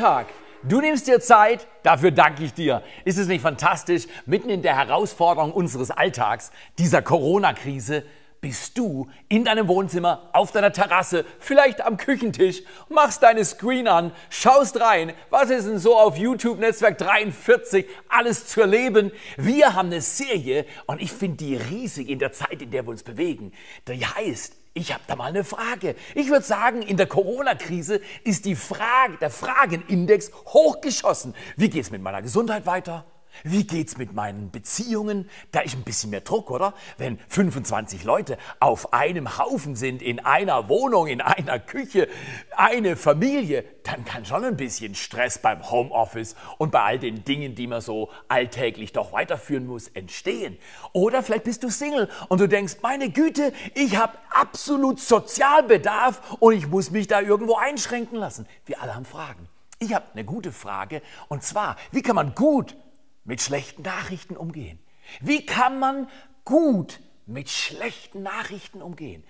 Montag. Du nimmst dir Zeit, dafür danke ich dir. Ist es nicht fantastisch, mitten in der Herausforderung unseres Alltags, dieser Corona-Krise, bist du in deinem Wohnzimmer, auf deiner Terrasse, vielleicht am Küchentisch, machst deine Screen an, schaust rein, was ist denn so auf YouTube Netzwerk 43 alles zu erleben. Wir haben eine Serie und ich finde die riesig in der Zeit, in der wir uns bewegen. Die heißt ich habe da mal eine Frage. Ich würde sagen, in der Corona-Krise ist die Frage, der Fragenindex hochgeschossen. Wie geht es mit meiner Gesundheit weiter? Wie geht's mit meinen Beziehungen? Da ist ein bisschen mehr Druck, oder? Wenn 25 Leute auf einem Haufen sind, in einer Wohnung, in einer Küche, eine Familie, dann kann schon ein bisschen Stress beim Homeoffice und bei all den Dingen, die man so alltäglich doch weiterführen muss, entstehen. Oder vielleicht bist du Single und du denkst, meine Güte, ich habe absolut Sozialbedarf und ich muss mich da irgendwo einschränken lassen. Wir alle haben Fragen. Ich habe eine gute Frage und zwar, wie kann man gut mit schlechten Nachrichten umgehen? Wie kann man gut mit schlechten Nachrichten umgehen?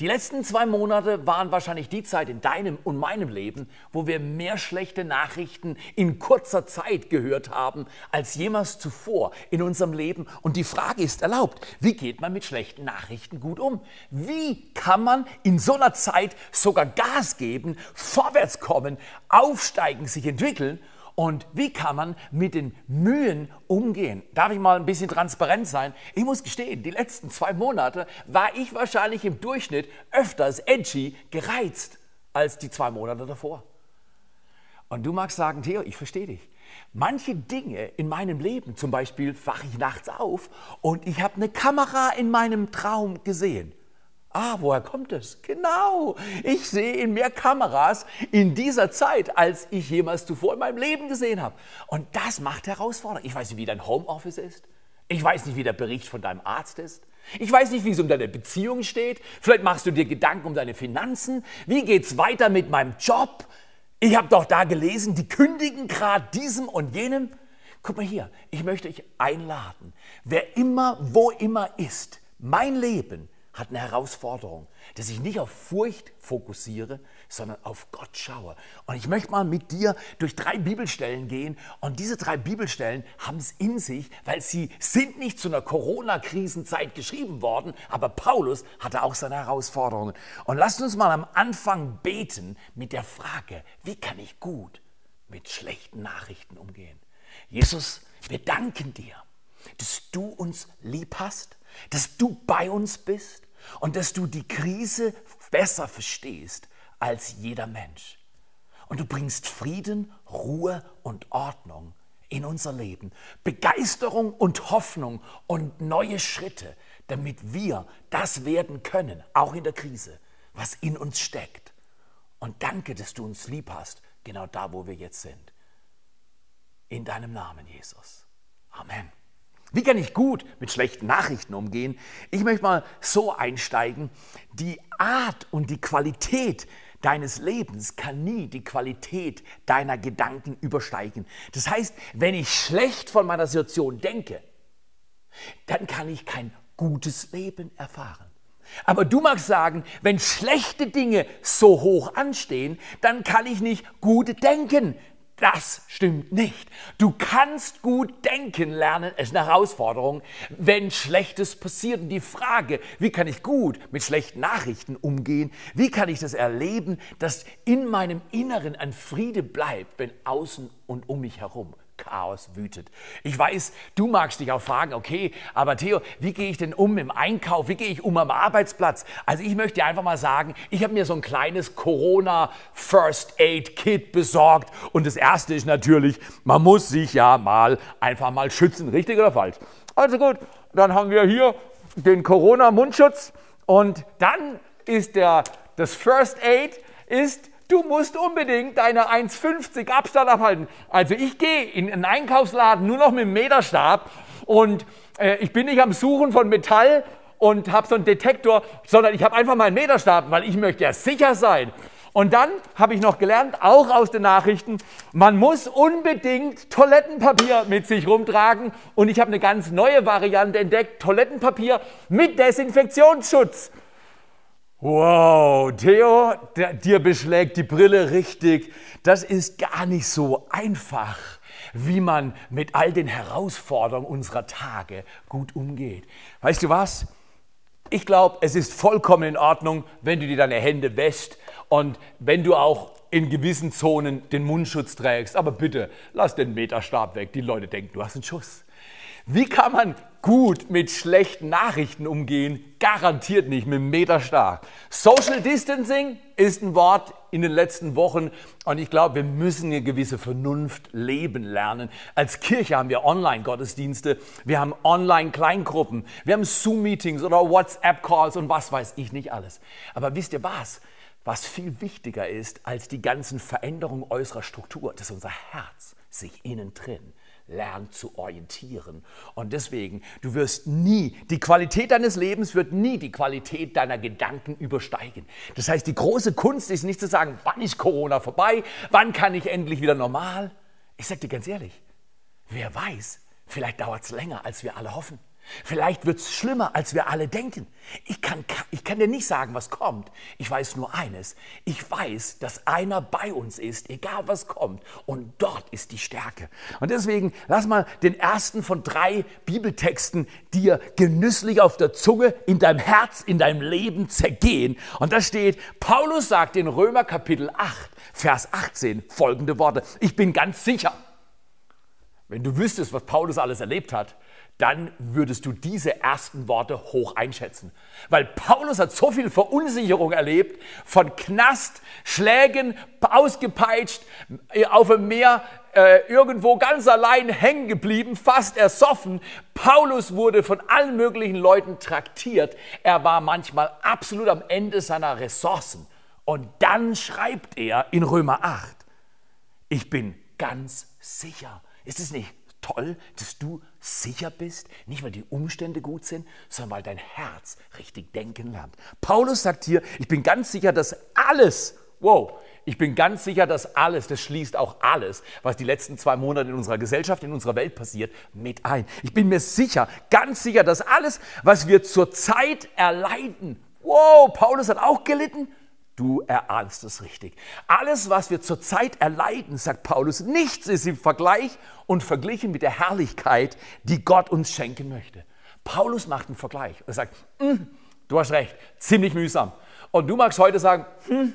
Die letzten zwei Monate waren wahrscheinlich die Zeit in deinem und meinem Leben, wo wir mehr schlechte Nachrichten in kurzer Zeit gehört haben als jemals zuvor in unserem Leben. Und die Frage ist erlaubt, wie geht man mit schlechten Nachrichten gut um? Wie kann man in so einer Zeit sogar Gas geben, vorwärts kommen, aufsteigen, sich entwickeln und wie kann man mit den Mühen umgehen? Darf ich mal ein bisschen transparent sein? Ich muss gestehen, die letzten zwei Monate war ich wahrscheinlich im Durchschnitt öfters edgy gereizt als die zwei Monate davor. Und du magst sagen, Theo, ich verstehe dich. Manche Dinge in meinem Leben, zum Beispiel wache ich nachts auf und ich habe eine Kamera in meinem Traum gesehen. Ah, woher kommt es? Genau, ich sehe in mehr Kameras in dieser Zeit, als ich jemals zuvor in meinem Leben gesehen habe. Und das macht herausfordernd. Ich weiß nicht, wie dein Homeoffice ist. Ich weiß nicht, wie der Bericht von deinem Arzt ist. Ich weiß nicht, wie es um deine Beziehung steht. Vielleicht machst du dir Gedanken um deine Finanzen. Wie geht's weiter mit meinem Job? Ich habe doch da gelesen, die kündigen gerade diesem und jenem. Guck mal hier, ich möchte euch einladen. Wer immer, wo immer ist, mein Leben hat eine Herausforderung, dass ich nicht auf Furcht fokussiere, sondern auf Gott schaue. Und ich möchte mal mit dir durch drei Bibelstellen gehen. Und diese drei Bibelstellen haben es in sich, weil sie sind nicht zu einer Corona-Krisenzeit geschrieben worden, aber Paulus hatte auch seine Herausforderungen. Und lasst uns mal am Anfang beten mit der Frage, wie kann ich gut mit schlechten Nachrichten umgehen? Jesus, wir danken dir, dass du uns lieb hast dass du bei uns bist und dass du die Krise besser verstehst als jeder Mensch. Und du bringst Frieden, Ruhe und Ordnung in unser Leben, Begeisterung und Hoffnung und neue Schritte, damit wir das werden können, auch in der Krise, was in uns steckt. Und danke, dass du uns lieb hast, genau da, wo wir jetzt sind. In deinem Namen, Jesus. Amen. Wie kann ich gut mit schlechten Nachrichten umgehen? Ich möchte mal so einsteigen. Die Art und die Qualität deines Lebens kann nie die Qualität deiner Gedanken übersteigen. Das heißt, wenn ich schlecht von meiner Situation denke, dann kann ich kein gutes Leben erfahren. Aber du magst sagen, wenn schlechte Dinge so hoch anstehen, dann kann ich nicht gut denken. Das stimmt nicht. Du kannst gut denken lernen, es ist eine Herausforderung, wenn Schlechtes passiert. Und die Frage, wie kann ich gut mit schlechten Nachrichten umgehen? Wie kann ich das erleben, dass in meinem Inneren ein Friede bleibt, wenn außen und um mich herum Chaos wütet. Ich weiß, du magst dich auch fragen, okay, aber Theo, wie gehe ich denn um im Einkauf? Wie gehe ich um am Arbeitsplatz? Also ich möchte einfach mal sagen, ich habe mir so ein kleines Corona First Aid Kit besorgt und das erste ist natürlich, man muss sich ja mal einfach mal schützen, richtig oder falsch? Also gut, dann haben wir hier den Corona Mundschutz und dann ist der das First Aid ist Du musst unbedingt deine 1,50 Abstand abhalten. Also ich gehe in einen Einkaufsladen nur noch mit dem Meterstab und äh, ich bin nicht am Suchen von Metall und habe so einen Detektor, sondern ich habe einfach meinen Meterstab, weil ich möchte ja sicher sein. Und dann habe ich noch gelernt, auch aus den Nachrichten, man muss unbedingt Toilettenpapier mit sich rumtragen. Und ich habe eine ganz neue Variante entdeckt, Toilettenpapier mit Desinfektionsschutz. Wow, Theo, der, dir beschlägt die Brille richtig. Das ist gar nicht so einfach, wie man mit all den Herausforderungen unserer Tage gut umgeht. Weißt du was? Ich glaube, es ist vollkommen in Ordnung, wenn du dir deine Hände wäschst und wenn du auch in gewissen Zonen den Mundschutz trägst. Aber bitte, lass den Meterstab weg. Die Leute denken, du hast einen Schuss. Wie kann man gut mit schlechten Nachrichten umgehen? Garantiert nicht mit dem Meterstab. Social Distancing ist ein Wort in den letzten Wochen und ich glaube, wir müssen eine gewisse Vernunft leben lernen. Als Kirche haben wir Online-Gottesdienste, wir haben Online-Kleingruppen, wir haben Zoom-Meetings oder WhatsApp-Calls und was weiß ich nicht alles. Aber wisst ihr was? Was viel wichtiger ist als die ganzen Veränderungen äußerer Struktur, das ist unser Herz, sich innen drin lernt zu orientieren. Und deswegen, du wirst nie, die Qualität deines Lebens wird nie die Qualität deiner Gedanken übersteigen. Das heißt, die große Kunst ist nicht zu sagen, wann ist Corona vorbei, wann kann ich endlich wieder normal. Ich sage dir ganz ehrlich, wer weiß, vielleicht dauert es länger, als wir alle hoffen. Vielleicht wird es schlimmer, als wir alle denken. Ich kann, ich kann dir nicht sagen, was kommt. Ich weiß nur eines. Ich weiß, dass einer bei uns ist, egal was kommt. Und dort ist die Stärke. Und deswegen lass mal den ersten von drei Bibeltexten dir genüsslich auf der Zunge, in deinem Herz, in deinem Leben zergehen. Und da steht, Paulus sagt in Römer Kapitel 8, Vers 18 folgende Worte. Ich bin ganz sicher, wenn du wüsstest, was Paulus alles erlebt hat, dann würdest du diese ersten Worte hoch einschätzen. Weil Paulus hat so viel Verunsicherung erlebt, von Knast, Schlägen, ausgepeitscht, äh, auf dem Meer, äh, irgendwo ganz allein hängen geblieben, fast ersoffen. Paulus wurde von allen möglichen Leuten traktiert. Er war manchmal absolut am Ende seiner Ressourcen. Und dann schreibt er in Römer 8, ich bin ganz sicher. Ist es nicht toll, dass du sicher bist, nicht weil die Umstände gut sind, sondern weil dein Herz richtig denken lernt. Paulus sagt hier, ich bin ganz sicher, dass alles, wow, ich bin ganz sicher, dass alles, das schließt auch alles, was die letzten zwei Monate in unserer Gesellschaft, in unserer Welt passiert, mit ein. Ich bin mir sicher, ganz sicher, dass alles, was wir zurzeit erleiden, wow, Paulus hat auch gelitten, Du erahnst es richtig. Alles, was wir zurzeit erleiden, sagt Paulus, nichts ist im Vergleich und verglichen mit der Herrlichkeit, die Gott uns schenken möchte. Paulus macht einen Vergleich und sagt, hm, du hast recht, ziemlich mühsam. Und du magst heute sagen, hm,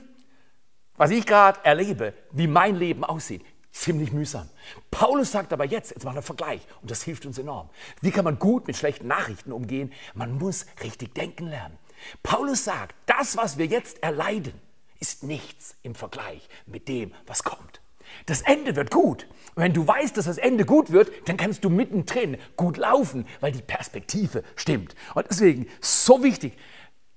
was ich gerade erlebe, wie mein Leben aussieht, ziemlich mühsam. Paulus sagt aber jetzt, jetzt macht er einen Vergleich und das hilft uns enorm. Wie kann man gut mit schlechten Nachrichten umgehen? Man muss richtig denken lernen. Paulus sagt, das, was wir jetzt erleiden, ist nichts im Vergleich mit dem, was kommt. Das Ende wird gut. Und wenn du weißt, dass das Ende gut wird, dann kannst du mittendrin gut laufen, weil die Perspektive stimmt. Und deswegen so wichtig,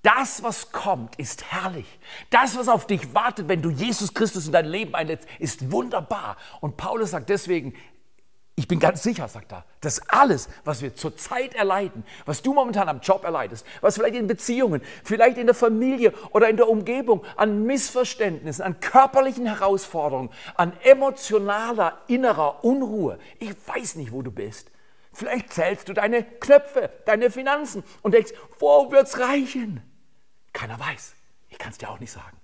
das, was kommt, ist herrlich. Das, was auf dich wartet, wenn du Jesus Christus in dein Leben einlädst, ist wunderbar. Und Paulus sagt deswegen, ich bin ganz sicher, sagt er, dass alles, was wir zurzeit erleiden, was du momentan am Job erleidest, was vielleicht in Beziehungen, vielleicht in der Familie oder in der Umgebung an Missverständnissen, an körperlichen Herausforderungen, an emotionaler innerer Unruhe, ich weiß nicht, wo du bist. Vielleicht zählst du deine Knöpfe, deine Finanzen und denkst, wo wird's reichen? Keiner weiß. Ich kann es dir auch nicht sagen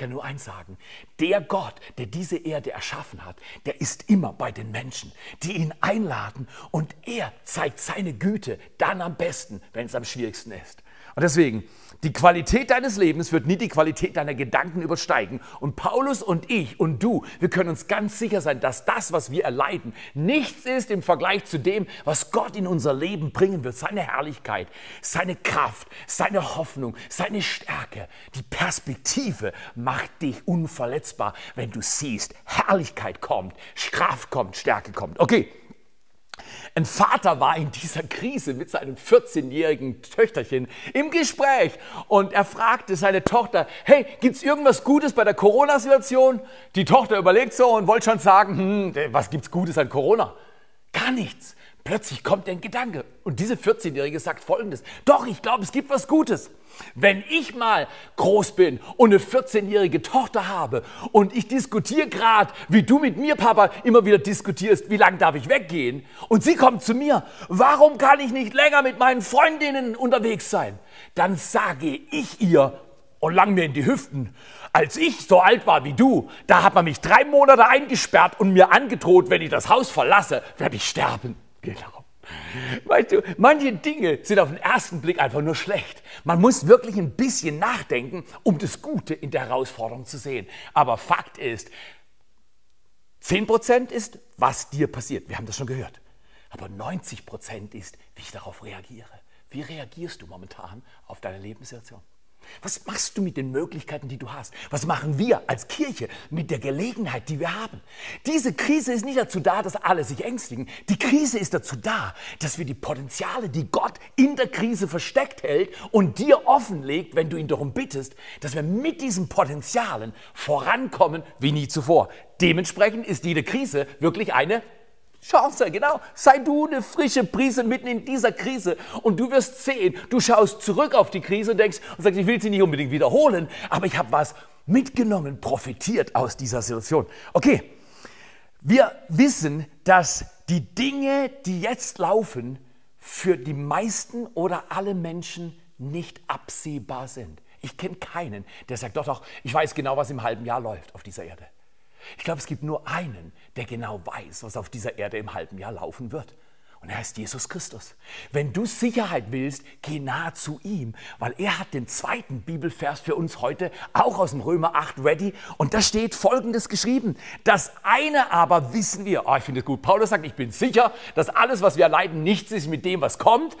kann nur eins sagen. Der Gott, der diese Erde erschaffen hat, der ist immer bei den Menschen, die ihn einladen und er zeigt seine Güte dann am besten, wenn es am schwierigsten ist. Und deswegen, die Qualität deines Lebens wird nie die Qualität deiner Gedanken übersteigen. Und Paulus und ich und du, wir können uns ganz sicher sein, dass das, was wir erleiden, nichts ist im Vergleich zu dem, was Gott in unser Leben bringen wird. Seine Herrlichkeit, seine Kraft, seine Hoffnung, seine Stärke. Die Perspektive macht dich unverletzbar, wenn du siehst, Herrlichkeit kommt, Kraft kommt, Stärke kommt. Okay, ein Vater war in dieser Krise mit seinem 14-jährigen Töchterchen im Gespräch und er fragte seine Tochter, hey, gibt's irgendwas Gutes bei der Corona-Situation? Die Tochter überlegt so und wollte schon sagen, hm, was gibt's Gutes an Corona? Gar nichts. Plötzlich kommt ein Gedanke und diese 14-Jährige sagt folgendes, doch, ich glaube, es gibt was Gutes. Wenn ich mal groß bin und eine 14-jährige Tochter habe und ich diskutiere gerade, wie du mit mir, Papa, immer wieder diskutierst, wie lange darf ich weggehen? Und sie kommt zu mir, warum kann ich nicht länger mit meinen Freundinnen unterwegs sein? Dann sage ich ihr, und lang mir in die Hüften. Als ich so alt war wie du, da hat man mich drei Monate eingesperrt und mir angedroht, wenn ich das Haus verlasse, werde ich sterben. Genau. Weißt du, manche Dinge sind auf den ersten Blick einfach nur schlecht. Man muss wirklich ein bisschen nachdenken, um das Gute in der Herausforderung zu sehen. Aber Fakt ist, 10% ist, was dir passiert. Wir haben das schon gehört. Aber 90% ist, wie ich darauf reagiere. Wie reagierst du momentan auf deine Lebenssituation? Was machst du mit den Möglichkeiten, die du hast? Was machen wir als Kirche mit der Gelegenheit, die wir haben? Diese Krise ist nicht dazu da, dass alle sich ängstigen. Die Krise ist dazu da, dass wir die Potenziale, die Gott in der Krise versteckt hält und dir offenlegt, wenn du ihn darum bittest, dass wir mit diesen Potenzialen vorankommen wie nie zuvor. Dementsprechend ist jede Krise wirklich eine Chance, genau. Sei du eine frische Prise mitten in dieser Krise und du wirst sehen, du schaust zurück auf die Krise und denkst und sagst, ich will sie nicht unbedingt wiederholen, aber ich habe was mitgenommen, profitiert aus dieser Situation. Okay, wir wissen, dass die Dinge, die jetzt laufen, für die meisten oder alle Menschen nicht absehbar sind. Ich kenne keinen, der sagt, doch, doch, ich weiß genau, was im halben Jahr läuft auf dieser Erde. Ich glaube, es gibt nur einen, der genau weiß, was auf dieser Erde im halben Jahr laufen wird. Und er heißt Jesus Christus. Wenn du Sicherheit willst, geh nahe zu ihm, weil er hat den zweiten Bibelvers für uns heute auch aus dem Römer 8 ready. Und da steht folgendes geschrieben. Das eine aber wissen wir. Oh, ich finde es gut. Paulus sagt, ich bin sicher, dass alles, was wir erleiden, nichts ist mit dem, was kommt.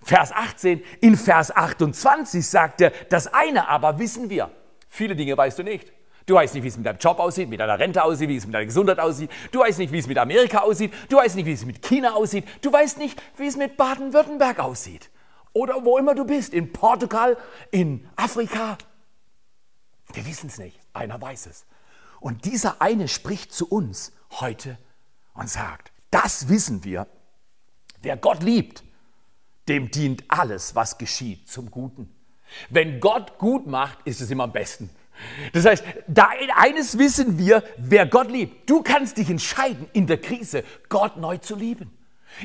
Vers 18. In Vers 28 sagt er, das eine aber wissen wir. Viele Dinge weißt du nicht. Du weißt nicht, wie es mit deinem Job aussieht, mit deiner Rente aussieht, wie es mit deiner Gesundheit aussieht. Du weißt nicht, wie es mit Amerika aussieht. Du weißt nicht, wie es mit China aussieht. Du weißt nicht, wie es mit Baden-Württemberg aussieht. Oder wo immer du bist, in Portugal, in Afrika. Wir wissen es nicht. Einer weiß es. Und dieser eine spricht zu uns heute und sagt, das wissen wir. Wer Gott liebt, dem dient alles, was geschieht, zum Guten. Wenn Gott gut macht, ist es immer am besten. Das heißt, da eines wissen wir, wer Gott liebt. Du kannst dich entscheiden, in der Krise Gott neu zu lieben.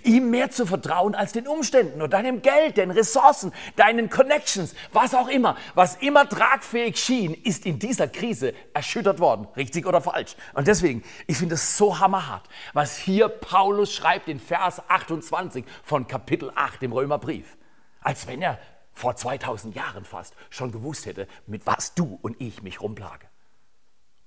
Ihm mehr zu vertrauen als den Umständen oder deinem Geld, den Ressourcen, deinen Connections, was auch immer. Was immer tragfähig schien, ist in dieser Krise erschüttert worden, richtig oder falsch. Und deswegen, ich finde es so hammerhart, was hier Paulus schreibt in Vers 28 von Kapitel 8 im Römerbrief. Als wenn er vor 2000 Jahren fast schon gewusst hätte, mit was du und ich mich rumplage.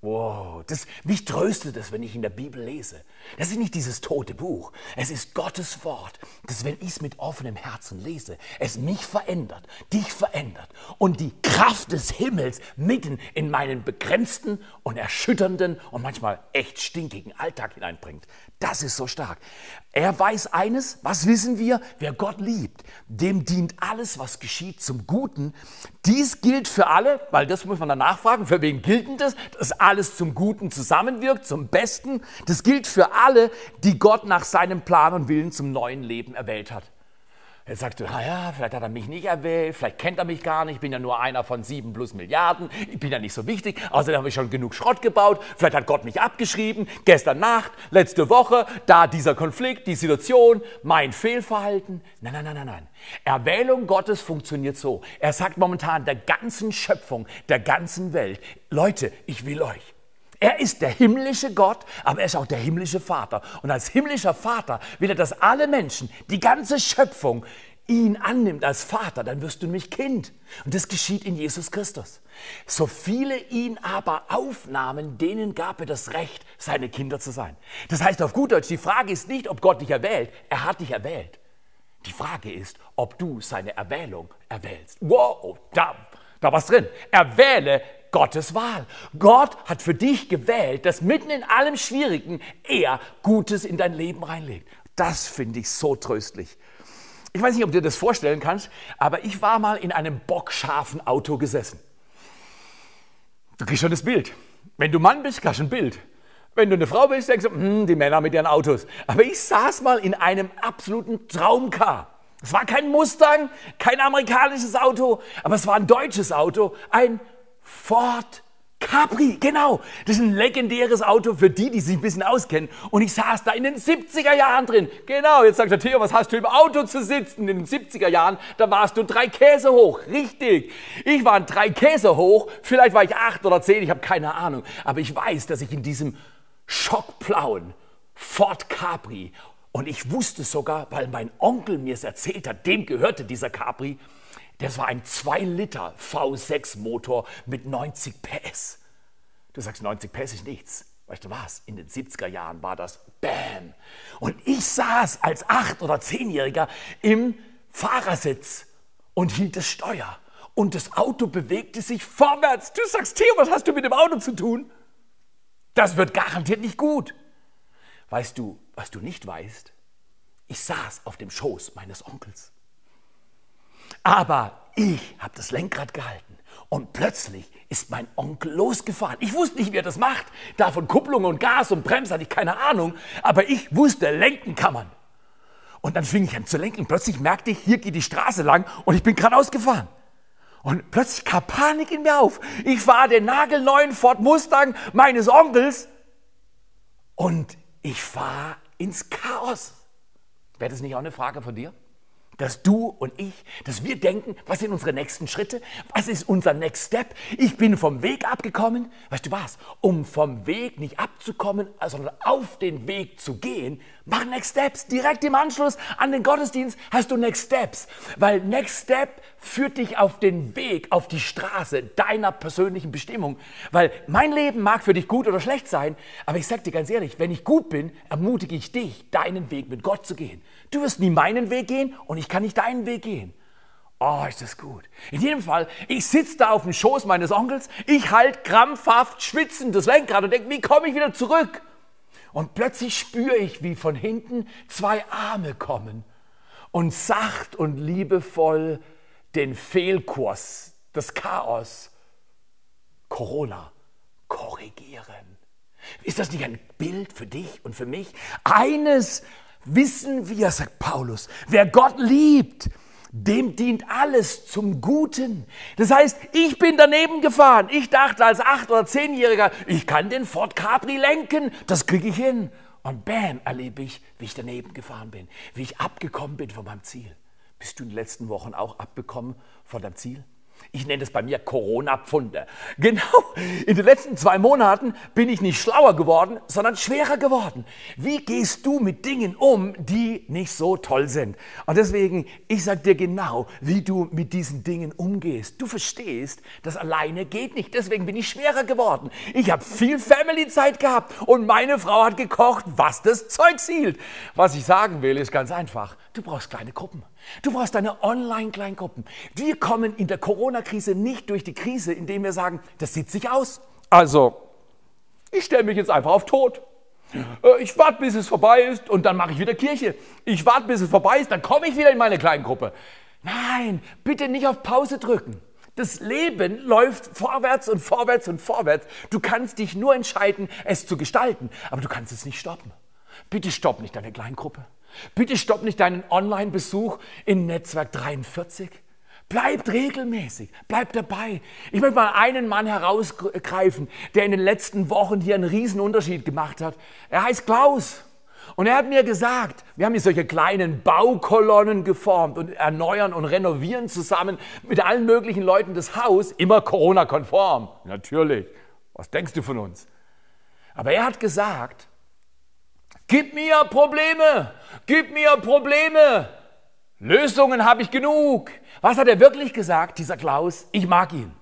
Wow, das, mich tröstet es, wenn ich in der Bibel lese. Das ist nicht dieses tote Buch. Es ist Gottes Wort, das, wenn ich es mit offenem Herzen lese, es mich verändert, dich verändert und die Kraft des Himmels mitten in meinen begrenzten und erschütternden und manchmal echt stinkigen Alltag hineinbringt. Das ist so stark. Er weiß eines, was wissen wir? Wer Gott liebt, dem dient alles, was geschieht, zum Guten. Dies gilt für alle, weil das muss man dann nachfragen, für wen gilt denn das? Dass alles zum Guten zusammenwirkt, zum Besten. Das gilt für alle, die Gott nach seinem Plan und Willen zum neuen Leben erwählt hat. Jetzt sagst du, naja, vielleicht hat er mich nicht erwählt, vielleicht kennt er mich gar nicht, ich bin ja nur einer von sieben plus Milliarden, ich bin ja nicht so wichtig, außerdem habe ich schon genug Schrott gebaut, vielleicht hat Gott mich abgeschrieben, gestern Nacht, letzte Woche, da dieser Konflikt, die Situation, mein Fehlverhalten. Nein, nein, nein, nein, nein. Erwählung Gottes funktioniert so. Er sagt momentan der ganzen Schöpfung, der ganzen Welt, Leute, ich will euch. Er ist der himmlische Gott, aber er ist auch der himmlische Vater. Und als himmlischer Vater will er, dass alle Menschen, die ganze Schöpfung, ihn annimmt als Vater, dann wirst du nämlich Kind. Und das geschieht in Jesus Christus. So viele ihn aber aufnahmen, denen gab er das Recht, seine Kinder zu sein. Das heißt auf gut Deutsch, die Frage ist nicht, ob Gott dich erwählt. Er hat dich erwählt. Die Frage ist, ob du seine Erwählung erwählst. Wow, da, da was drin. Erwähle Gottes Wahl. Gott hat für dich gewählt, dass mitten in allem Schwierigen er Gutes in dein Leben reinlegt. Das finde ich so tröstlich. Ich weiß nicht, ob du dir das vorstellen kannst, aber ich war mal in einem bockscharfen Auto gesessen. Du kriegst schon das Bild. Wenn du Mann bist, kriegst du ein Bild. Wenn du eine Frau bist, denkst du, hm, die Männer mit ihren Autos. Aber ich saß mal in einem absoluten Traumcar. Es war kein Mustang, kein amerikanisches Auto, aber es war ein deutsches Auto, ein Ford Capri, genau. Das ist ein legendäres Auto für die, die sich ein bisschen auskennen. Und ich saß da in den 70er Jahren drin. Genau, jetzt sagt der Theo, was hast du im Auto zu sitzen? In den 70er Jahren, da warst du drei Käse hoch. Richtig. Ich war drei Käse hoch. Vielleicht war ich acht oder zehn, ich habe keine Ahnung. Aber ich weiß, dass ich in diesem schockblauen Ford Capri und ich wusste sogar, weil mein Onkel mir es erzählt hat, dem gehörte dieser Capri, das war ein 2 Liter V6 Motor mit 90 PS. Du sagst, 90 PS ist nichts. Weißt du was? In den 70er Jahren war das BAM. Und ich saß als 8- oder 10-Jähriger im Fahrersitz und hielt das Steuer. Und das Auto bewegte sich vorwärts. Du sagst, Theo, was hast du mit dem Auto zu tun? Das wird garantiert nicht gut. Weißt du, was du nicht weißt? Ich saß auf dem Schoß meines Onkels. Aber ich habe das Lenkrad gehalten und plötzlich ist mein Onkel losgefahren. Ich wusste nicht, wie er das macht. Davon Kupplung und Gas und Bremse hatte ich keine Ahnung. Aber ich wusste, lenken kann man. Und dann fing ich an zu lenken. Plötzlich merkte ich, hier geht die Straße lang und ich bin geradeaus gefahren. Und plötzlich kam Panik in mir auf. Ich fahre den nagelneuen Ford Mustang meines Onkels und ich fahre ins Chaos. Wäre das nicht auch eine Frage von dir? Dass du und ich, dass wir denken, was sind unsere nächsten Schritte? Was ist unser Next Step? Ich bin vom Weg abgekommen. Weißt du was? Um vom Weg nicht abzukommen, sondern auf den Weg zu gehen, mach Next Steps. Direkt im Anschluss an den Gottesdienst hast du Next Steps. Weil Next Step führt dich auf den Weg, auf die Straße deiner persönlichen Bestimmung. Weil mein Leben mag für dich gut oder schlecht sein, aber ich sag dir ganz ehrlich, wenn ich gut bin, ermutige ich dich, deinen Weg mit Gott zu gehen. Du wirst nie meinen Weg gehen und ich kann nicht deinen Weg gehen. Oh, ist das gut. In jedem Fall, ich sitze da auf dem Schoß meines Onkels, ich halt krampfhaft schwitzend das Lenkrad und denke, wie komme ich wieder zurück? Und plötzlich spüre ich, wie von hinten zwei Arme kommen und sacht und liebevoll den Fehlkurs, das Chaos, Corona korrigieren. Ist das nicht ein Bild für dich und für mich? Eines wissen wir, sagt Paulus, wer Gott liebt, dem dient alles zum Guten. Das heißt, ich bin daneben gefahren. Ich dachte als acht oder zehnjähriger, ich kann den Ford Capri lenken, das kriege ich hin. Und bam, erlebe ich, wie ich daneben gefahren bin, wie ich abgekommen bin von meinem Ziel. Bist du in den letzten Wochen auch abgekommen von deinem Ziel? Ich nenne es bei mir Corona-Pfunde. Genau, in den letzten zwei Monaten bin ich nicht schlauer geworden, sondern schwerer geworden. Wie gehst du mit Dingen um, die nicht so toll sind? Und deswegen, ich sage dir genau, wie du mit diesen Dingen umgehst. Du verstehst, das alleine geht nicht. Deswegen bin ich schwerer geworden. Ich habe viel Family-Zeit gehabt und meine Frau hat gekocht, was das Zeug hielt. Was ich sagen will, ist ganz einfach. Du brauchst kleine Gruppen. Du brauchst deine Online-Kleingruppen. Wir kommen in der Corona-Krise nicht durch die Krise, indem wir sagen, das sieht sich aus. Also, ich stelle mich jetzt einfach auf tot. Äh, ich warte, bis es vorbei ist und dann mache ich wieder Kirche. Ich warte, bis es vorbei ist, dann komme ich wieder in meine Kleingruppe. Nein, bitte nicht auf Pause drücken. Das Leben läuft vorwärts und vorwärts und vorwärts. Du kannst dich nur entscheiden, es zu gestalten, aber du kannst es nicht stoppen. Bitte stopp nicht deine Kleingruppe. Bitte stopp nicht deinen Online-Besuch in Netzwerk 43. Bleibt regelmäßig, bleibt dabei. Ich möchte mal einen Mann herausgreifen, der in den letzten Wochen hier einen riesen Unterschied gemacht hat. Er heißt Klaus. Und er hat mir gesagt, wir haben hier solche kleinen Baukolonnen geformt und erneuern und renovieren zusammen mit allen möglichen Leuten das Haus, immer Corona-konform. Natürlich. Was denkst du von uns? Aber er hat gesagt, Gib mir Probleme, gib mir Probleme. Lösungen habe ich genug. Was hat er wirklich gesagt, dieser Klaus? Ich mag ihn.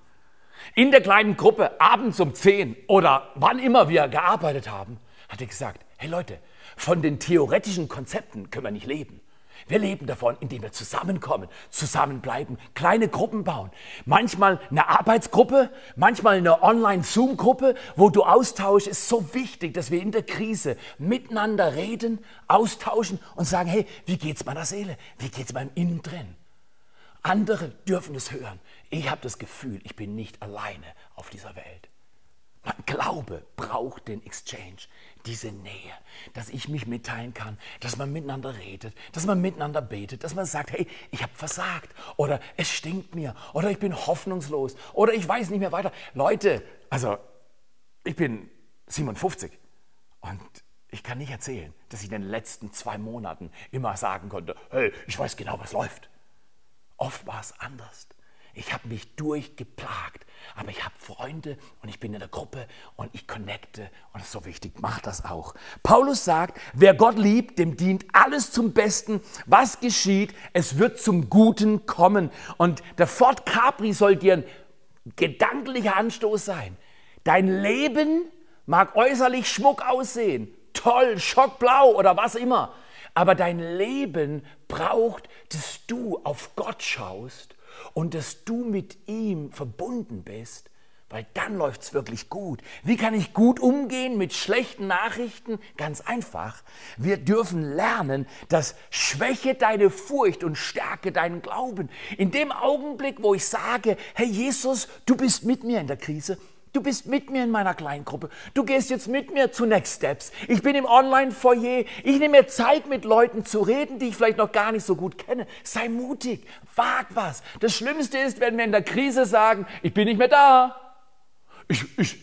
In der kleinen Gruppe, abends um 10 oder wann immer wir gearbeitet haben, hat er gesagt, hey Leute, von den theoretischen Konzepten können wir nicht leben. Wir leben davon, indem wir zusammenkommen, zusammenbleiben, kleine Gruppen bauen. Manchmal eine Arbeitsgruppe, manchmal eine Online-Zoom-Gruppe, wo du austauschst. ist so wichtig, dass wir in der Krise miteinander reden, austauschen und sagen, hey, wie geht's meiner Seele? Wie geht's meinem Innen drin? Andere dürfen es hören. Ich habe das Gefühl, ich bin nicht alleine auf dieser Welt. Glaube braucht den Exchange, diese Nähe, dass ich mich mitteilen kann, dass man miteinander redet, dass man miteinander betet, dass man sagt, hey, ich habe versagt oder es stinkt mir oder ich bin hoffnungslos oder ich weiß nicht mehr weiter. Leute, also ich bin 57 und ich kann nicht erzählen, dass ich in den letzten zwei Monaten immer sagen konnte, hey, ich weiß genau, was läuft. Oft war es anders. Ich habe mich durchgeplagt, aber ich habe Freunde und ich bin in der Gruppe und ich connecte und das ist so wichtig, mach das auch. Paulus sagt, wer Gott liebt, dem dient alles zum Besten. Was geschieht? Es wird zum Guten kommen. Und der Ford Capri soll dir ein gedanklicher Anstoß sein. Dein Leben mag äußerlich Schmuck aussehen, toll, schockblau oder was immer. Aber dein Leben braucht, dass du auf Gott schaust und dass du mit ihm verbunden bist, weil dann läuft es wirklich gut. Wie kann ich gut umgehen mit schlechten Nachrichten? Ganz einfach. Wir dürfen lernen, dass Schwäche deine Furcht und Stärke deinen Glauben. In dem Augenblick, wo ich sage, Herr Jesus, du bist mit mir in der Krise, Du bist mit mir in meiner Kleingruppe. Du gehst jetzt mit mir zu Next Steps. Ich bin im Online-Foyer. Ich nehme mir Zeit, mit Leuten zu reden, die ich vielleicht noch gar nicht so gut kenne. Sei mutig. Wag was. Das Schlimmste ist, wenn wir in der Krise sagen, ich bin nicht mehr da. Ich, ich,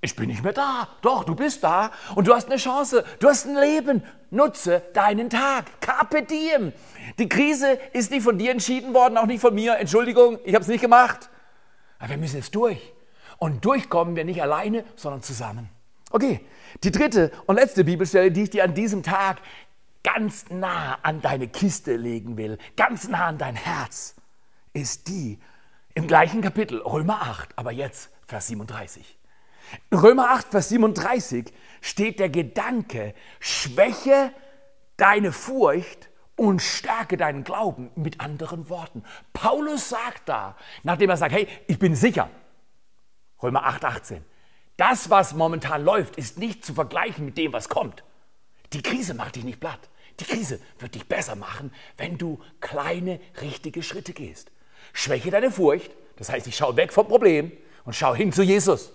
ich bin nicht mehr da. Doch, du bist da und du hast eine Chance. Du hast ein Leben. Nutze deinen Tag. Carpe diem. Die Krise ist nicht von dir entschieden worden, auch nicht von mir. Entschuldigung, ich habe es nicht gemacht. Aber wir müssen jetzt durch. Und durchkommen wir nicht alleine, sondern zusammen. Okay, die dritte und letzte Bibelstelle, die ich dir an diesem Tag ganz nah an deine Kiste legen will, ganz nah an dein Herz, ist die im gleichen Kapitel, Römer 8, aber jetzt Vers 37. In Römer 8, Vers 37 steht der Gedanke, schwäche deine Furcht und stärke deinen Glauben mit anderen Worten. Paulus sagt da, nachdem er sagt, hey, ich bin sicher, Römer 8, 18. Das, was momentan läuft, ist nicht zu vergleichen mit dem, was kommt. Die Krise macht dich nicht platt. Die Krise wird dich besser machen, wenn du kleine, richtige Schritte gehst. Schwäche deine Furcht, das heißt, ich schaue weg vom Problem und schaue hin zu Jesus.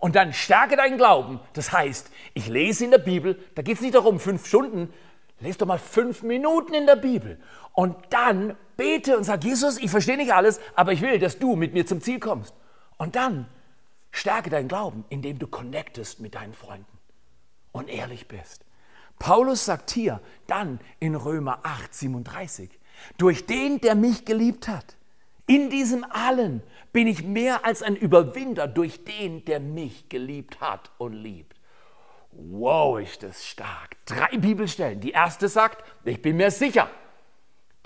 Und dann stärke deinen Glauben, das heißt, ich lese in der Bibel, da geht es nicht darum, fünf Stunden, lese doch mal fünf Minuten in der Bibel. Und dann bete und sag, Jesus, ich verstehe nicht alles, aber ich will, dass du mit mir zum Ziel kommst. Und dann Stärke deinen Glauben, indem du connectest mit deinen Freunden und ehrlich bist. Paulus sagt hier dann in Römer 8, 37, durch den, der mich geliebt hat, in diesem allen bin ich mehr als ein Überwinder durch den, der mich geliebt hat und liebt. Wow, ist das stark. Drei Bibelstellen. Die erste sagt, ich bin mir sicher,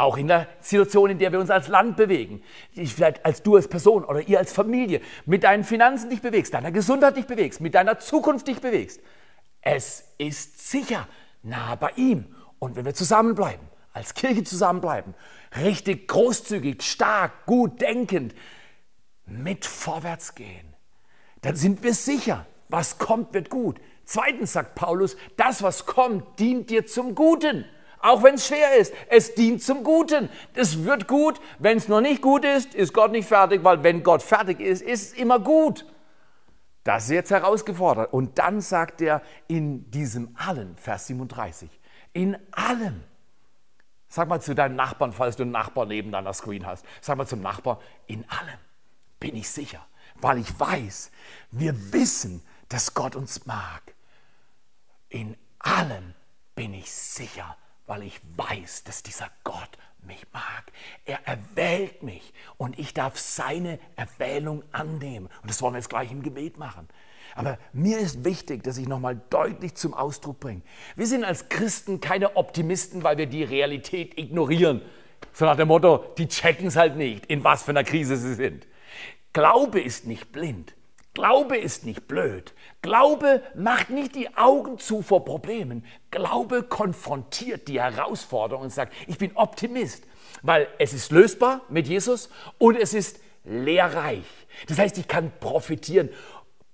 auch in der Situation, in der wir uns als Land bewegen, vielleicht als du als Person oder ihr als Familie, mit deinen Finanzen dich bewegst, deiner Gesundheit dich bewegst, mit deiner Zukunft dich bewegst. Es ist sicher nah bei ihm. Und wenn wir zusammenbleiben, als Kirche zusammenbleiben, richtig großzügig, stark, gut denkend, mit vorwärts gehen, dann sind wir sicher, was kommt, wird gut. Zweitens sagt Paulus, das, was kommt, dient dir zum Guten. Auch wenn es schwer ist, es dient zum Guten. Es wird gut. Wenn es noch nicht gut ist, ist Gott nicht fertig, weil wenn Gott fertig ist, ist es immer gut. Das ist jetzt herausgefordert. Und dann sagt er in diesem allen, Vers 37, in allem. Sag mal zu deinem Nachbarn, falls du einen Nachbarn neben deiner Screen hast. Sag mal zum Nachbarn, in allem bin ich sicher, weil ich weiß, wir wissen, dass Gott uns mag. In allem bin ich sicher, weil ich weiß, dass dieser Gott mich mag. Er erwählt mich und ich darf seine Erwählung annehmen. Und das wollen wir jetzt gleich im Gebet machen. Aber mir ist wichtig, dass ich nochmal deutlich zum Ausdruck bringe. Wir sind als Christen keine Optimisten, weil wir die Realität ignorieren. So nach dem Motto, die checken es halt nicht, in was für einer Krise sie sind. Glaube ist nicht blind. Glaube ist nicht blöd. Glaube macht nicht die Augen zu vor Problemen. Glaube konfrontiert die Herausforderung und sagt, ich bin Optimist, weil es ist lösbar mit Jesus und es ist lehrreich. Das heißt, ich kann profitieren.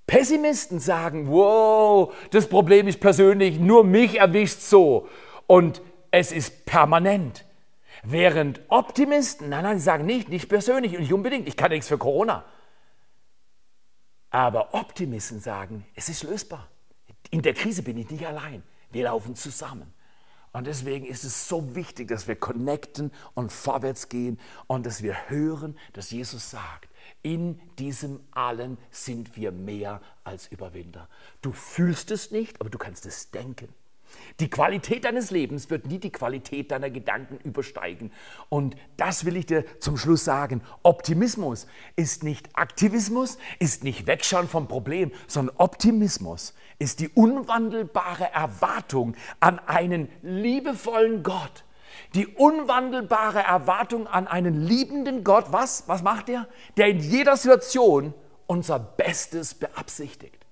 Pessimisten sagen, wow, das Problem ist persönlich, nur mich erwischt so und es ist permanent. Während Optimisten, nein, nein, sagen nicht, nicht persönlich und nicht unbedingt, ich kann nichts für Corona. Aber Optimisten sagen, es ist lösbar. In der Krise bin ich nicht allein. Wir laufen zusammen. Und deswegen ist es so wichtig, dass wir connecten und vorwärts gehen und dass wir hören, dass Jesus sagt, in diesem allen sind wir mehr als Überwinder. Du fühlst es nicht, aber du kannst es denken. Die Qualität deines Lebens wird nie die Qualität deiner Gedanken übersteigen. Und das will ich dir zum Schluss sagen. Optimismus ist nicht Aktivismus, ist nicht Wegschauen vom Problem, sondern Optimismus ist die unwandelbare Erwartung an einen liebevollen Gott. Die unwandelbare Erwartung an einen liebenden Gott. Was? Was macht er? Der in jeder Situation unser Bestes beabsichtigt.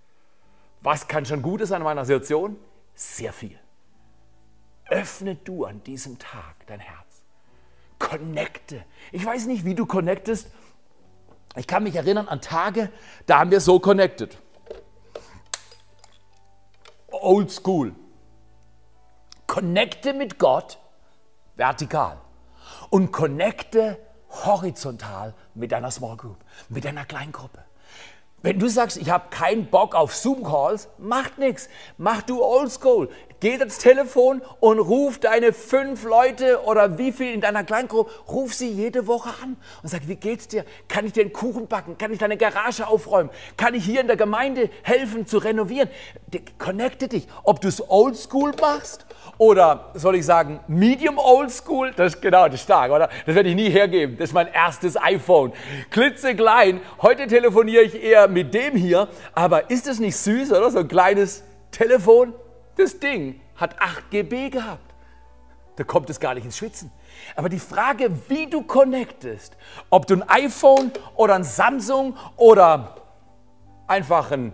Was kann schon Gutes an meiner Situation? Sehr viel. Öffne du an diesem Tag dein Herz. Connecte. Ich weiß nicht, wie du connectest. Ich kann mich erinnern an Tage, da haben wir so connected. Old School. Connecte mit Gott vertikal und connecte horizontal mit deiner Small Group, mit deiner Kleingruppe. Wenn du sagst, ich habe keinen Bock auf Zoom-Calls, macht nichts. Mach du Oldschool. Geh ans Telefon und ruf deine fünf Leute oder wie viel in deiner Kleingruppe, ruf sie jede Woche an und sag, wie geht's dir? Kann ich dir einen Kuchen backen? Kann ich deine Garage aufräumen? Kann ich hier in der Gemeinde helfen zu renovieren? Connecte dich. Ob du es Oldschool machst oder soll ich sagen, Medium Old School? Das ist genau, das ist stark, oder? Das werde ich nie hergeben. Das ist mein erstes iPhone. Klitzeklein. Heute telefoniere ich eher mit dem hier. Aber ist das nicht süß, oder? So ein kleines Telefon. Das Ding hat 8 GB gehabt. Da kommt es gar nicht ins Schwitzen. Aber die Frage, wie du connectest, ob du ein iPhone oder ein Samsung oder einfach ein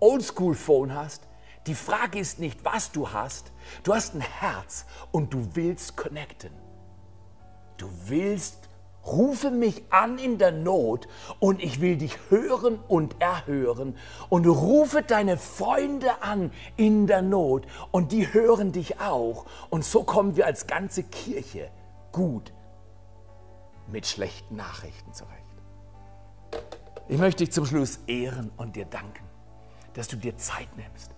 Oldschool-Phone hast, die Frage ist nicht, was du hast. Du hast ein Herz und du willst connecten. Du willst, rufe mich an in der Not und ich will dich hören und erhören. Und rufe deine Freunde an in der Not und die hören dich auch. Und so kommen wir als ganze Kirche gut mit schlechten Nachrichten zurecht. Ich möchte dich zum Schluss ehren und dir danken, dass du dir Zeit nimmst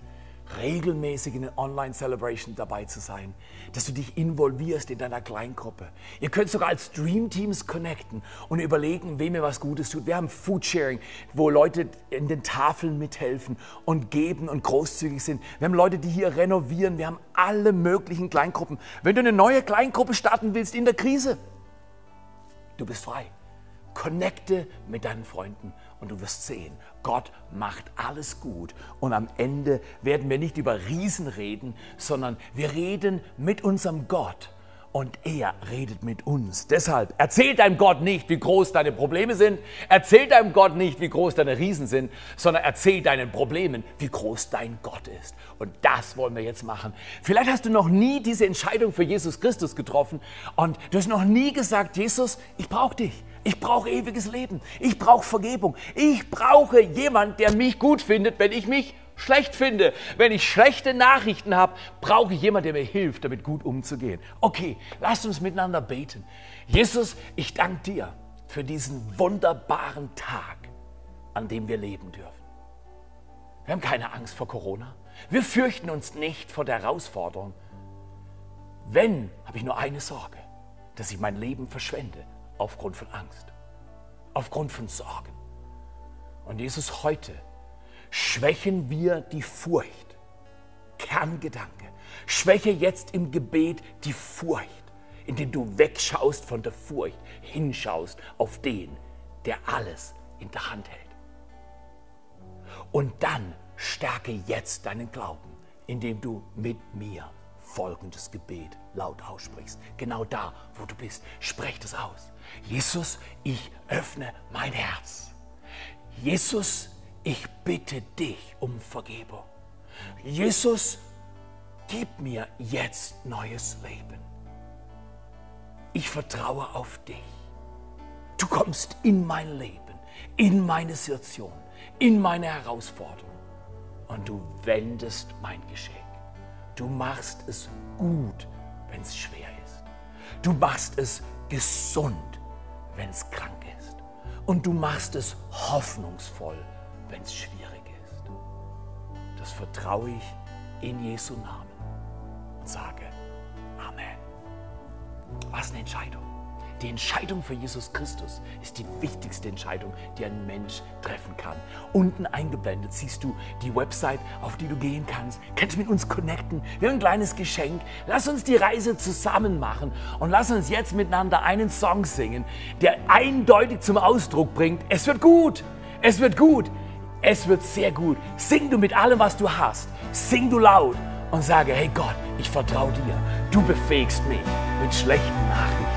regelmäßig in den Online-Celebration dabei zu sein, dass du dich involvierst in deiner Kleingruppe. Ihr könnt sogar als Dream-Teams connecten und überlegen, wem ihr was Gutes tut. Wir haben Foodsharing, wo Leute in den Tafeln mithelfen und geben und großzügig sind. Wir haben Leute, die hier renovieren. Wir haben alle möglichen Kleingruppen. Wenn du eine neue Kleingruppe starten willst in der Krise, du bist frei. Connecte mit deinen Freunden und du wirst sehen, Gott macht alles gut. Und am Ende werden wir nicht über Riesen reden, sondern wir reden mit unserem Gott. Und er redet mit uns. Deshalb erzähl deinem Gott nicht, wie groß deine Probleme sind. Erzähl deinem Gott nicht, wie groß deine Riesen sind, sondern erzähl deinen Problemen, wie groß dein Gott ist. Und das wollen wir jetzt machen. Vielleicht hast du noch nie diese Entscheidung für Jesus Christus getroffen und du hast noch nie gesagt, Jesus, ich brauche dich. Ich brauche ewiges Leben. Ich brauche Vergebung. Ich brauche jemand, der mich gut findet, wenn ich mich schlecht finde. Wenn ich schlechte Nachrichten habe, brauche ich jemand, der mir hilft, damit gut umzugehen. Okay, lasst uns miteinander beten. Jesus, ich danke dir für diesen wunderbaren Tag, an dem wir leben dürfen. Wir haben keine Angst vor Corona. Wir fürchten uns nicht vor der Herausforderung. Wenn, habe ich nur eine Sorge, dass ich mein Leben verschwende aufgrund von Angst, aufgrund von Sorgen. Und Jesus, heute schwächen wir die Furcht. Kerngedanke. Schwäche jetzt im Gebet die Furcht, indem du wegschaust von der Furcht, hinschaust auf den, der alles in der Hand hält. Und dann stärke jetzt deinen Glauben, indem du mit mir folgendes Gebet laut aussprichst. Genau da, wo du bist. Sprech das aus. Jesus, ich öffne mein Herz. Jesus, ich bitte dich um Vergebung. Jesus, gib mir jetzt neues Leben. Ich vertraue auf dich. Du kommst in mein Leben, in meine Situation, in meine Herausforderung und du wendest mein Geschenk. Du machst es gut, wenn es schwer ist. Du machst es gesund, wenn es krank ist. Und du machst es hoffnungsvoll, wenn es schwierig ist. Das vertraue ich in Jesu Namen und sage Amen. Was eine Entscheidung. Die Entscheidung für Jesus Christus ist die wichtigste Entscheidung, die ein Mensch treffen kann. Unten eingeblendet siehst du die Website, auf die du gehen kannst. Kannst mit uns connecten. Wir haben ein kleines Geschenk. Lass uns die Reise zusammen machen und lass uns jetzt miteinander einen Song singen, der eindeutig zum Ausdruck bringt, es wird gut. Es wird gut. Es wird sehr gut. Sing du mit allem, was du hast. Sing du laut und sage, hey Gott, ich vertraue dir. Du befähigst mich mit schlechten Nachrichten.